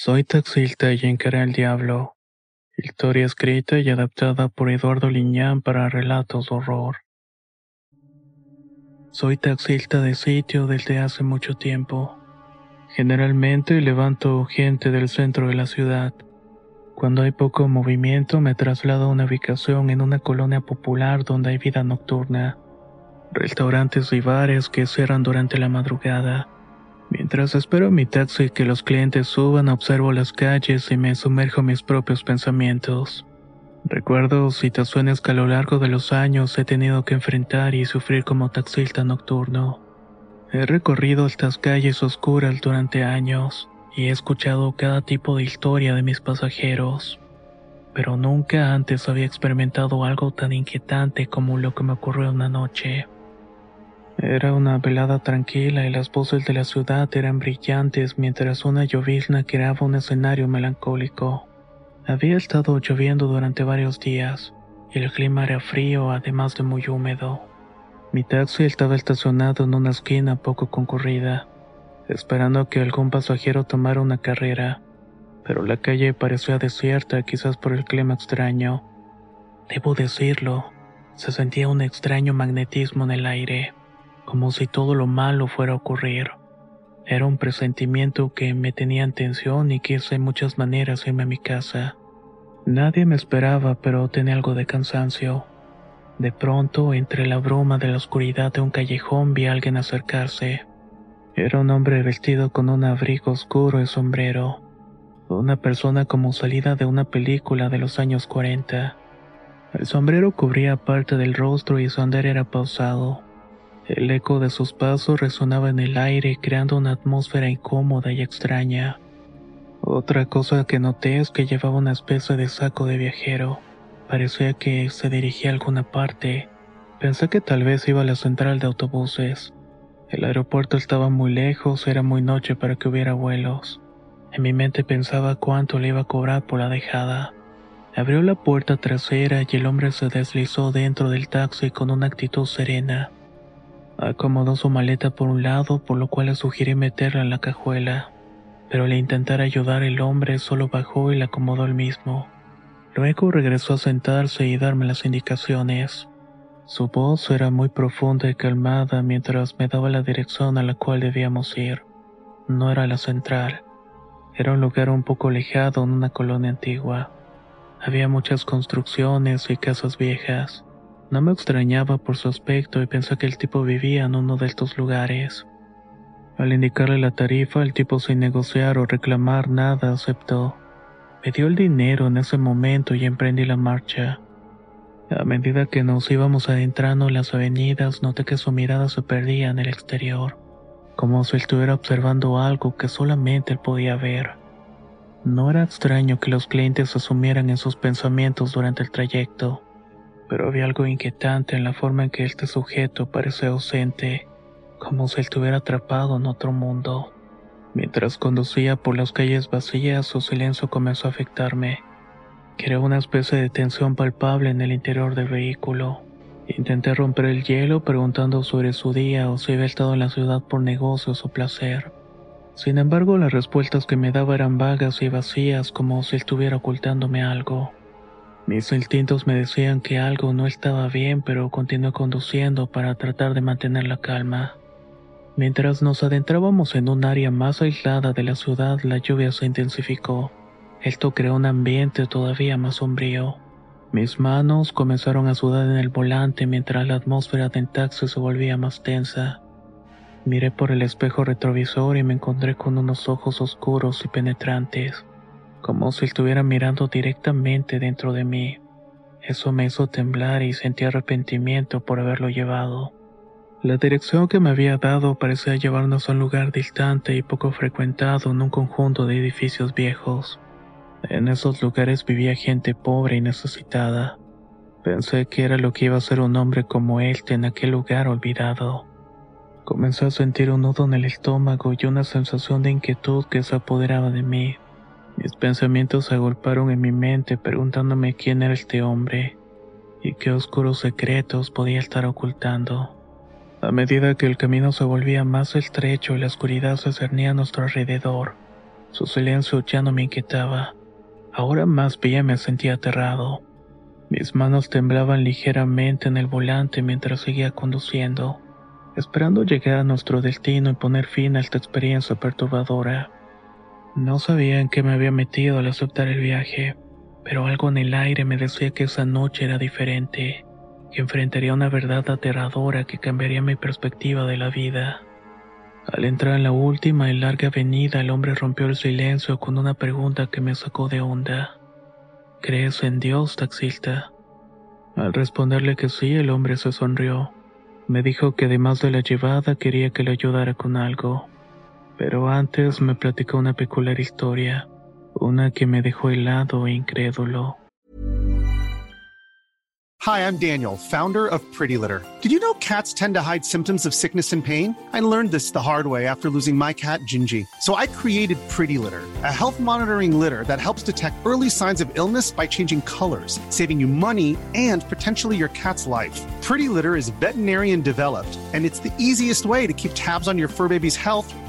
Soy taxista y encaré al diablo. Historia escrita y adaptada por Eduardo Liñán para relatos de horror. Soy taxista de sitio desde hace mucho tiempo. Generalmente levanto gente del centro de la ciudad. Cuando hay poco movimiento me traslado a una ubicación en una colonia popular donde hay vida nocturna. Restaurantes y bares que cierran durante la madrugada. Mientras espero mi taxi que los clientes suban, observo las calles y me sumerjo en mis propios pensamientos. Recuerdo situaciones que a lo largo de los años he tenido que enfrentar y sufrir como taxista nocturno. He recorrido estas calles oscuras durante años y he escuchado cada tipo de historia de mis pasajeros, pero nunca antes había experimentado algo tan inquietante como lo que me ocurrió una noche. Era una velada tranquila y las voces de la ciudad eran brillantes mientras una llovizna creaba un escenario melancólico. Había estado lloviendo durante varios días y el clima era frío además de muy húmedo. Mi taxi estaba estacionado en una esquina poco concurrida, esperando que algún pasajero tomara una carrera, pero la calle parecía desierta quizás por el clima extraño. Debo decirlo, se sentía un extraño magnetismo en el aire como si todo lo malo fuera a ocurrir. Era un presentimiento que me tenía en tensión y quise en muchas maneras irme a mi casa. Nadie me esperaba, pero tenía algo de cansancio. De pronto, entre la bruma de la oscuridad de un callejón, vi a alguien acercarse. Era un hombre vestido con un abrigo oscuro y sombrero. Una persona como salida de una película de los años 40. El sombrero cubría parte del rostro y su andar era pausado. El eco de sus pasos resonaba en el aire creando una atmósfera incómoda y extraña. Otra cosa que noté es que llevaba una especie de saco de viajero. Parecía que se dirigía a alguna parte. Pensé que tal vez iba a la central de autobuses. El aeropuerto estaba muy lejos, era muy noche para que hubiera vuelos. En mi mente pensaba cuánto le iba a cobrar por la dejada. Abrió la puerta trasera y el hombre se deslizó dentro del taxi con una actitud serena. Acomodó su maleta por un lado, por lo cual le sugerí meterla en la cajuela. Pero al intentar ayudar el hombre solo bajó y la acomodó él mismo. Luego regresó a sentarse y darme las indicaciones. Su voz era muy profunda y calmada mientras me daba la dirección a la cual debíamos ir. No era la central. Era un lugar un poco alejado en una colonia antigua. Había muchas construcciones y casas viejas. No me extrañaba por su aspecto y pensé que el tipo vivía en uno de estos lugares. Al indicarle la tarifa, el tipo sin negociar o reclamar nada aceptó. Me dio el dinero en ese momento y emprendí la marcha. A medida que nos íbamos adentrando en las avenidas, noté que su mirada se perdía en el exterior, como si estuviera observando algo que solamente él podía ver. No era extraño que los clientes asumieran en sus pensamientos durante el trayecto pero había algo inquietante en la forma en que este sujeto parecía ausente, como si estuviera atrapado en otro mundo. Mientras conducía por las calles vacías, su silencio comenzó a afectarme. Creó una especie de tensión palpable en el interior del vehículo. Intenté romper el hielo preguntando sobre su día o si había estado en la ciudad por negocios o placer. Sin embargo, las respuestas que me daba eran vagas y vacías como si estuviera ocultándome algo. Mis instintos me decían que algo no estaba bien, pero continué conduciendo para tratar de mantener la calma. Mientras nos adentrábamos en un área más aislada de la ciudad, la lluvia se intensificó. Esto creó un ambiente todavía más sombrío. Mis manos comenzaron a sudar en el volante mientras la atmósfera del taxi se volvía más tensa. Miré por el espejo retrovisor y me encontré con unos ojos oscuros y penetrantes como si estuviera mirando directamente dentro de mí. Eso me hizo temblar y sentí arrepentimiento por haberlo llevado. La dirección que me había dado parecía llevarnos a un lugar distante y poco frecuentado en un conjunto de edificios viejos. En esos lugares vivía gente pobre y necesitada. Pensé que era lo que iba a ser un hombre como él en aquel lugar olvidado. Comencé a sentir un nudo en el estómago y una sensación de inquietud que se apoderaba de mí. Mis pensamientos se agolparon en mi mente preguntándome quién era este hombre y qué oscuros secretos podía estar ocultando. A medida que el camino se volvía más estrecho y la oscuridad se cernía a nuestro alrededor, su silencio ya no me inquietaba. Ahora más bien me sentía aterrado. Mis manos temblaban ligeramente en el volante mientras seguía conduciendo, esperando llegar a nuestro destino y poner fin a esta experiencia perturbadora. No sabía en qué me había metido al aceptar el viaje, pero algo en el aire me decía que esa noche era diferente que enfrentaría una verdad aterradora que cambiaría mi perspectiva de la vida. Al entrar en la última y larga avenida, el hombre rompió el silencio con una pregunta que me sacó de onda. ¿Crees en Dios, taxista? Al responderle que sí, el hombre se sonrió. Me dijo que además de la llevada quería que le ayudara con algo. Pero antes me platicó una peculiar historia, una que me dejó helado e incrédulo. Hi, I'm Daniel, founder of Pretty Litter. Did you know cats tend to hide symptoms of sickness and pain? I learned this the hard way after losing my cat, Gingy. So I created Pretty Litter, a health monitoring litter that helps detect early signs of illness by changing colors, saving you money and potentially your cat's life. Pretty Litter is veterinarian developed, and it's the easiest way to keep tabs on your fur baby's health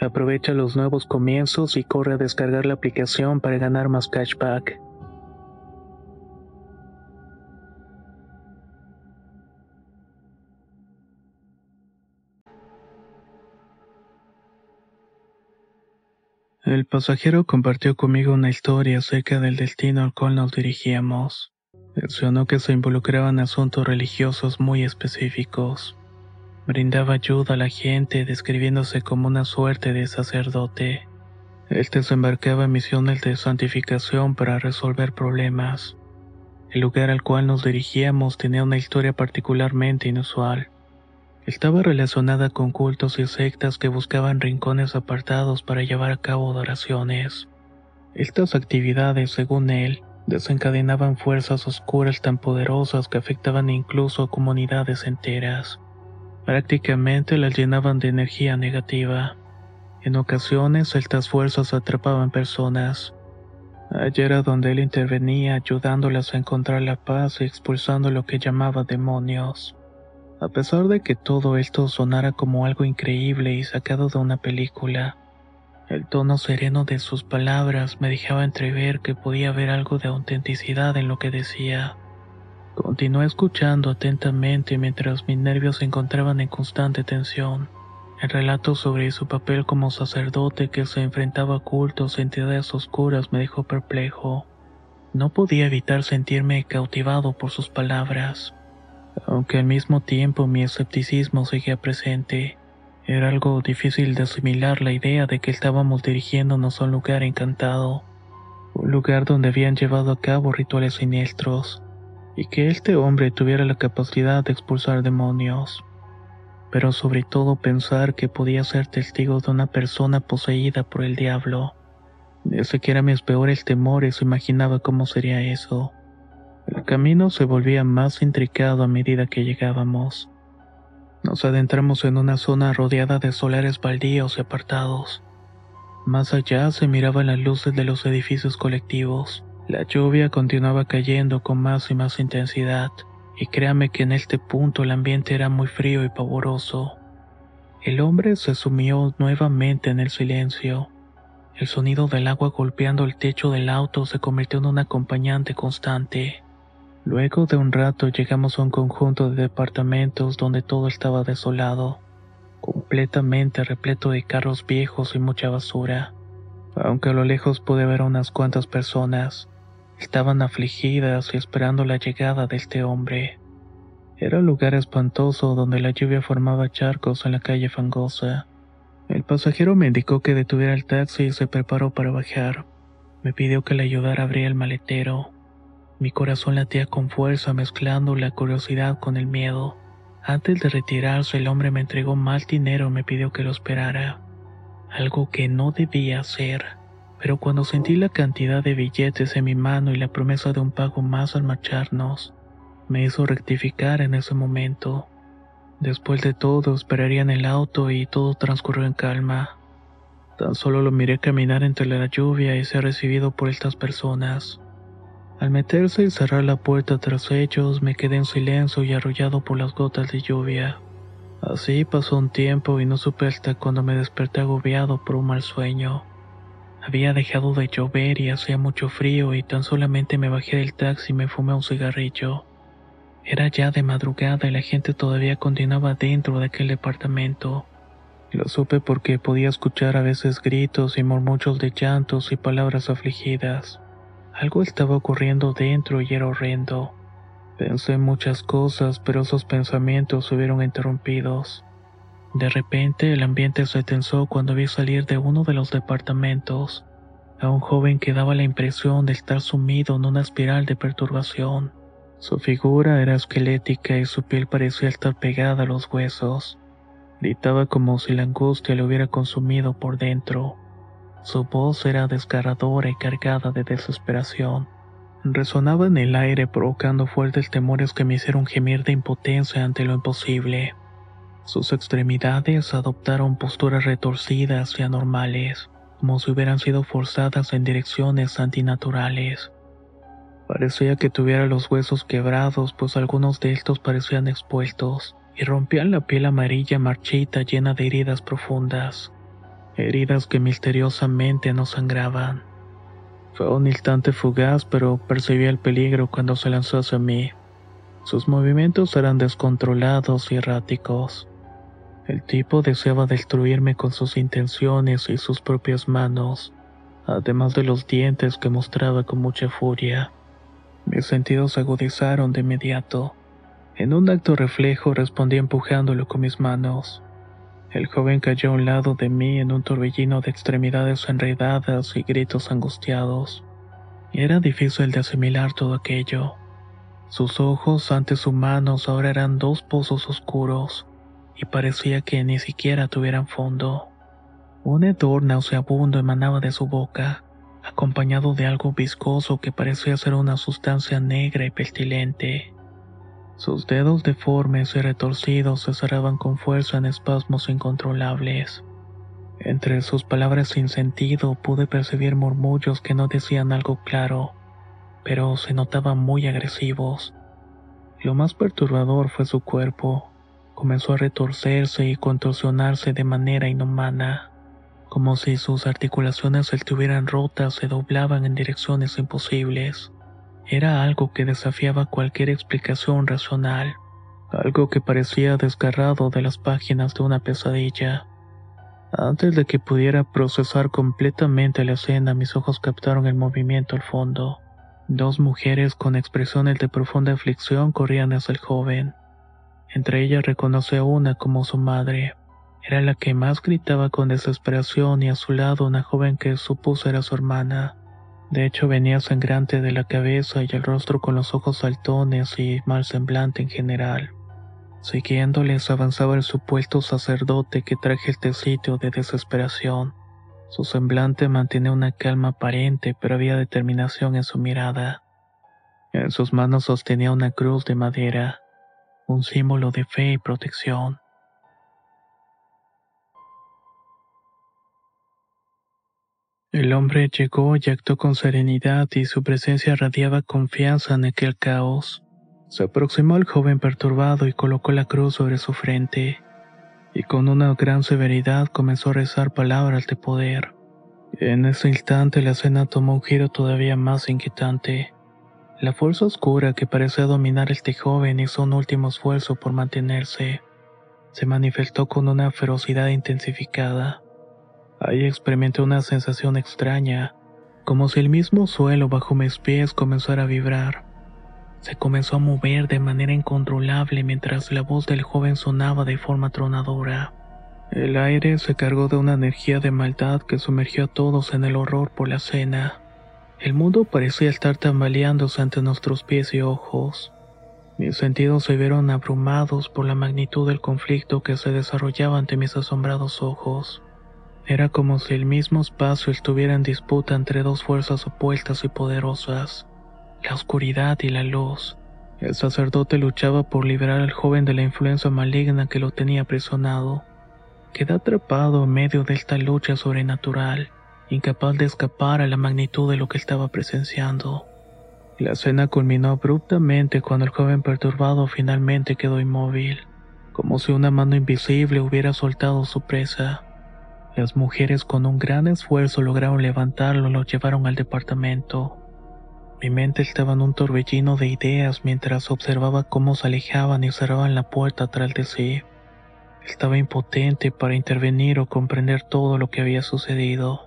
Aprovecha los nuevos comienzos y corre a descargar la aplicación para ganar más cashback. El pasajero compartió conmigo una historia acerca del destino al cual nos dirigíamos. Mencionó que se involucraban asuntos religiosos muy específicos. Brindaba ayuda a la gente describiéndose como una suerte de sacerdote. Este se embarcaba en misiones de santificación para resolver problemas. El lugar al cual nos dirigíamos tenía una historia particularmente inusual. Estaba relacionada con cultos y sectas que buscaban rincones apartados para llevar a cabo adoraciones. Estas actividades, según él, desencadenaban fuerzas oscuras tan poderosas que afectaban incluso a comunidades enteras. Prácticamente las llenaban de energía negativa. En ocasiones estas fuerzas atrapaban personas. Allí era donde él intervenía ayudándolas a encontrar la paz y expulsando lo que llamaba demonios. A pesar de que todo esto sonara como algo increíble y sacado de una película, el tono sereno de sus palabras me dejaba entrever que podía haber algo de autenticidad en lo que decía. Continué escuchando atentamente mientras mis nervios se encontraban en constante tensión. El relato sobre su papel como sacerdote que se enfrentaba a cultos e entidades oscuras me dejó perplejo. No podía evitar sentirme cautivado por sus palabras aunque al mismo tiempo mi escepticismo seguía presente. Era algo difícil de asimilar la idea de que estábamos dirigiéndonos a un lugar encantado, un lugar donde habían llevado a cabo rituales siniestros, y que este hombre tuviera la capacidad de expulsar demonios. Pero sobre todo pensar que podía ser testigo de una persona poseída por el diablo. Ni siquiera mis peores temores imaginaba cómo sería eso. El camino se volvía más intricado a medida que llegábamos. Nos adentramos en una zona rodeada de solares baldíos y apartados. Más allá se miraban las luces de los edificios colectivos. La lluvia continuaba cayendo con más y más intensidad, y créame que en este punto el ambiente era muy frío y pavoroso. El hombre se sumió nuevamente en el silencio. El sonido del agua golpeando el techo del auto se convirtió en un acompañante constante. Luego de un rato llegamos a un conjunto de departamentos donde todo estaba desolado, completamente repleto de carros viejos y mucha basura. Aunque a lo lejos pude ver unas cuantas personas, estaban afligidas y esperando la llegada de este hombre. Era un lugar espantoso donde la lluvia formaba charcos en la calle fangosa. El pasajero me indicó que detuviera el taxi y se preparó para bajar. Me pidió que le ayudara a abrir el maletero. Mi corazón latía con fuerza mezclando la curiosidad con el miedo. Antes de retirarse el hombre me entregó más dinero y me pidió que lo esperara. Algo que no debía hacer. Pero cuando sentí la cantidad de billetes en mi mano y la promesa de un pago más al marcharnos, me hizo rectificar en ese momento. Después de todo, esperaría en el auto y todo transcurrió en calma. Tan solo lo miré caminar entre la lluvia y ser recibido por estas personas. Al meterse y cerrar la puerta tras ellos, me quedé en silencio y arrollado por las gotas de lluvia. Así pasó un tiempo y no supe hasta cuando me desperté agobiado por un mal sueño. Había dejado de llover y hacía mucho frío y tan solamente me bajé del taxi y me fumé un cigarrillo. Era ya de madrugada y la gente todavía continuaba dentro de aquel departamento. Lo supe porque podía escuchar a veces gritos y murmullos de llantos y palabras afligidas. Algo estaba ocurriendo dentro y era horrendo. Pensé muchas cosas, pero esos pensamientos se vieron interrumpidos. De repente el ambiente se tensó cuando vi salir de uno de los departamentos a un joven que daba la impresión de estar sumido en una espiral de perturbación. Su figura era esquelética y su piel parecía estar pegada a los huesos. Gritaba como si la angustia le hubiera consumido por dentro. Su voz era desgarradora y cargada de desesperación. Resonaba en el aire provocando fuertes temores que me hicieron gemir de impotencia ante lo imposible. Sus extremidades adoptaron posturas retorcidas y anormales, como si hubieran sido forzadas en direcciones antinaturales. Parecía que tuviera los huesos quebrados, pues algunos de estos parecían expuestos, y rompían la piel amarilla marchita llena de heridas profundas heridas que misteriosamente no sangraban. Fue un instante fugaz, pero percibí el peligro cuando se lanzó hacia mí. Sus movimientos eran descontrolados y erráticos. El tipo deseaba destruirme con sus intenciones y sus propias manos, además de los dientes que mostraba con mucha furia. Mis sentidos se agudizaron de inmediato. En un acto reflejo respondí empujándolo con mis manos. El joven cayó a un lado de mí en un torbellino de extremidades enredadas y gritos angustiados. Era difícil de asimilar todo aquello. Sus ojos antes humanos ahora eran dos pozos oscuros, y parecía que ni siquiera tuvieran fondo. Un hedor nauseabundo emanaba de su boca, acompañado de algo viscoso que parecía ser una sustancia negra y pestilente. Sus dedos deformes y retorcidos se cerraban con fuerza en espasmos incontrolables. Entre sus palabras sin sentido pude percibir murmullos que no decían algo claro, pero se notaban muy agresivos. Lo más perturbador fue su cuerpo. Comenzó a retorcerse y contorsionarse de manera inhumana, como si sus articulaciones estuvieran rotas se doblaban en direcciones imposibles. Era algo que desafiaba cualquier explicación racional, algo que parecía desgarrado de las páginas de una pesadilla. Antes de que pudiera procesar completamente la escena, mis ojos captaron el movimiento al fondo. Dos mujeres con expresiones de profunda aflicción corrían hacia el joven. Entre ellas reconocí a una como su madre. Era la que más gritaba con desesperación y a su lado una joven que supuso era su hermana. De hecho venía sangrante de la cabeza y el rostro con los ojos saltones y mal semblante en general. Siguiéndoles avanzaba el supuesto sacerdote que traje este sitio de desesperación. Su semblante mantenía una calma aparente, pero había determinación en su mirada. En sus manos sostenía una cruz de madera, un símbolo de fe y protección. El hombre llegó y actuó con serenidad y su presencia radiaba confianza en aquel caos. Se aproximó al joven perturbado y colocó la cruz sobre su frente, y con una gran severidad comenzó a rezar palabras de poder. En ese instante la escena tomó un giro todavía más inquietante. La fuerza oscura que parecía dominar este joven hizo un último esfuerzo por mantenerse. Se manifestó con una ferocidad intensificada. Ahí experimenté una sensación extraña, como si el mismo suelo bajo mis pies comenzara a vibrar. Se comenzó a mover de manera incontrolable mientras la voz del joven sonaba de forma tronadora. El aire se cargó de una energía de maldad que sumergió a todos en el horror por la cena. El mundo parecía estar tambaleándose ante nuestros pies y ojos. Mis sentidos se vieron abrumados por la magnitud del conflicto que se desarrollaba ante mis asombrados ojos. Era como si el mismo espacio estuviera en disputa entre dos fuerzas opuestas y poderosas, la oscuridad y la luz. El sacerdote luchaba por liberar al joven de la influencia maligna que lo tenía aprisionado. Quedó atrapado en medio de esta lucha sobrenatural, incapaz de escapar a la magnitud de lo que estaba presenciando. La escena culminó abruptamente cuando el joven perturbado finalmente quedó inmóvil, como si una mano invisible hubiera soltado su presa. Las mujeres con un gran esfuerzo lograron levantarlo y lo llevaron al departamento. Mi mente estaba en un torbellino de ideas mientras observaba cómo se alejaban y cerraban la puerta tras de sí. Estaba impotente para intervenir o comprender todo lo que había sucedido.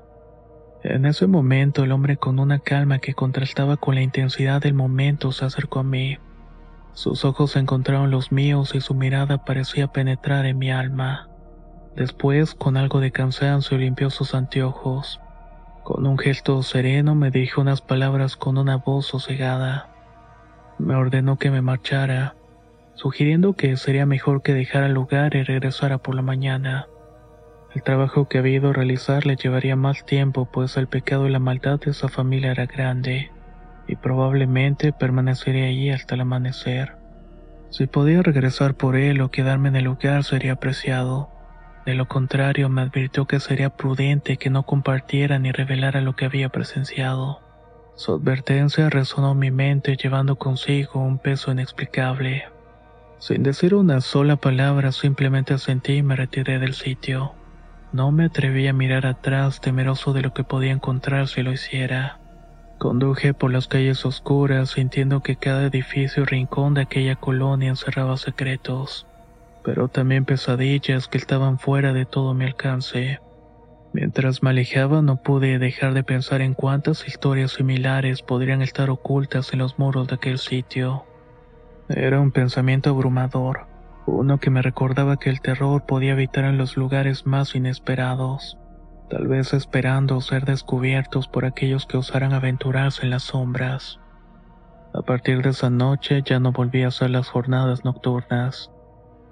En ese momento el hombre con una calma que contrastaba con la intensidad del momento se acercó a mí. Sus ojos encontraron los míos y su mirada parecía penetrar en mi alma. Después, con algo de cansancio, limpió sus anteojos. Con un gesto sereno me dijo unas palabras con una voz sosegada. Me ordenó que me marchara, sugiriendo que sería mejor que dejara el lugar y regresara por la mañana. El trabajo que había ido realizar le llevaría más tiempo, pues el pecado y la maldad de esa familia era grande, y probablemente permanecería allí hasta el amanecer. Si podía regresar por él o quedarme en el lugar sería apreciado de lo contrario, me advirtió que sería prudente que no compartiera ni revelara lo que había presenciado. Su advertencia resonó en mi mente llevando consigo un peso inexplicable. Sin decir una sola palabra, simplemente asentí y me retiré del sitio. No me atreví a mirar atrás, temeroso de lo que podía encontrar si lo hiciera. Conduje por las calles oscuras, sintiendo que cada edificio y rincón de aquella colonia encerraba secretos pero también pesadillas que estaban fuera de todo mi alcance. Mientras me alejaba no pude dejar de pensar en cuántas historias similares podrían estar ocultas en los muros de aquel sitio. Era un pensamiento abrumador, uno que me recordaba que el terror podía habitar en los lugares más inesperados, tal vez esperando ser descubiertos por aquellos que osaran aventurarse en las sombras. A partir de esa noche ya no volví a hacer las jornadas nocturnas.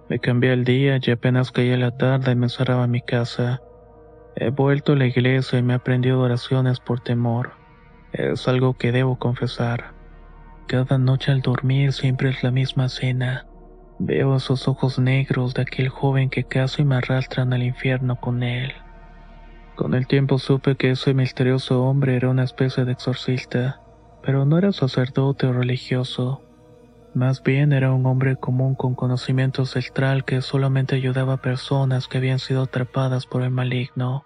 Me cambié el día y apenas caía la tarde me encerraba en mi casa. He vuelto a la iglesia y me he aprendido oraciones por temor. Es algo que debo confesar. Cada noche al dormir siempre es la misma escena. Veo esos ojos negros de aquel joven que casi me arrastran al infierno con él. Con el tiempo supe que ese misterioso hombre era una especie de exorcista, pero no era sacerdote o religioso. Más bien era un hombre común con conocimiento ancestral que solamente ayudaba a personas que habían sido atrapadas por el maligno.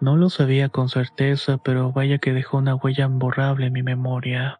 No lo sabía con certeza, pero vaya que dejó una huella imborrable en mi memoria.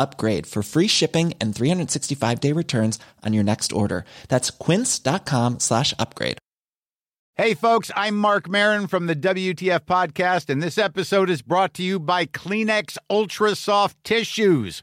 upgrade for free shipping and 365 day returns on your next order. That's quince.com slash upgrade. Hey, folks, I'm Mark Marin from the WTF Podcast, and this episode is brought to you by Kleenex Ultra Soft Tissues,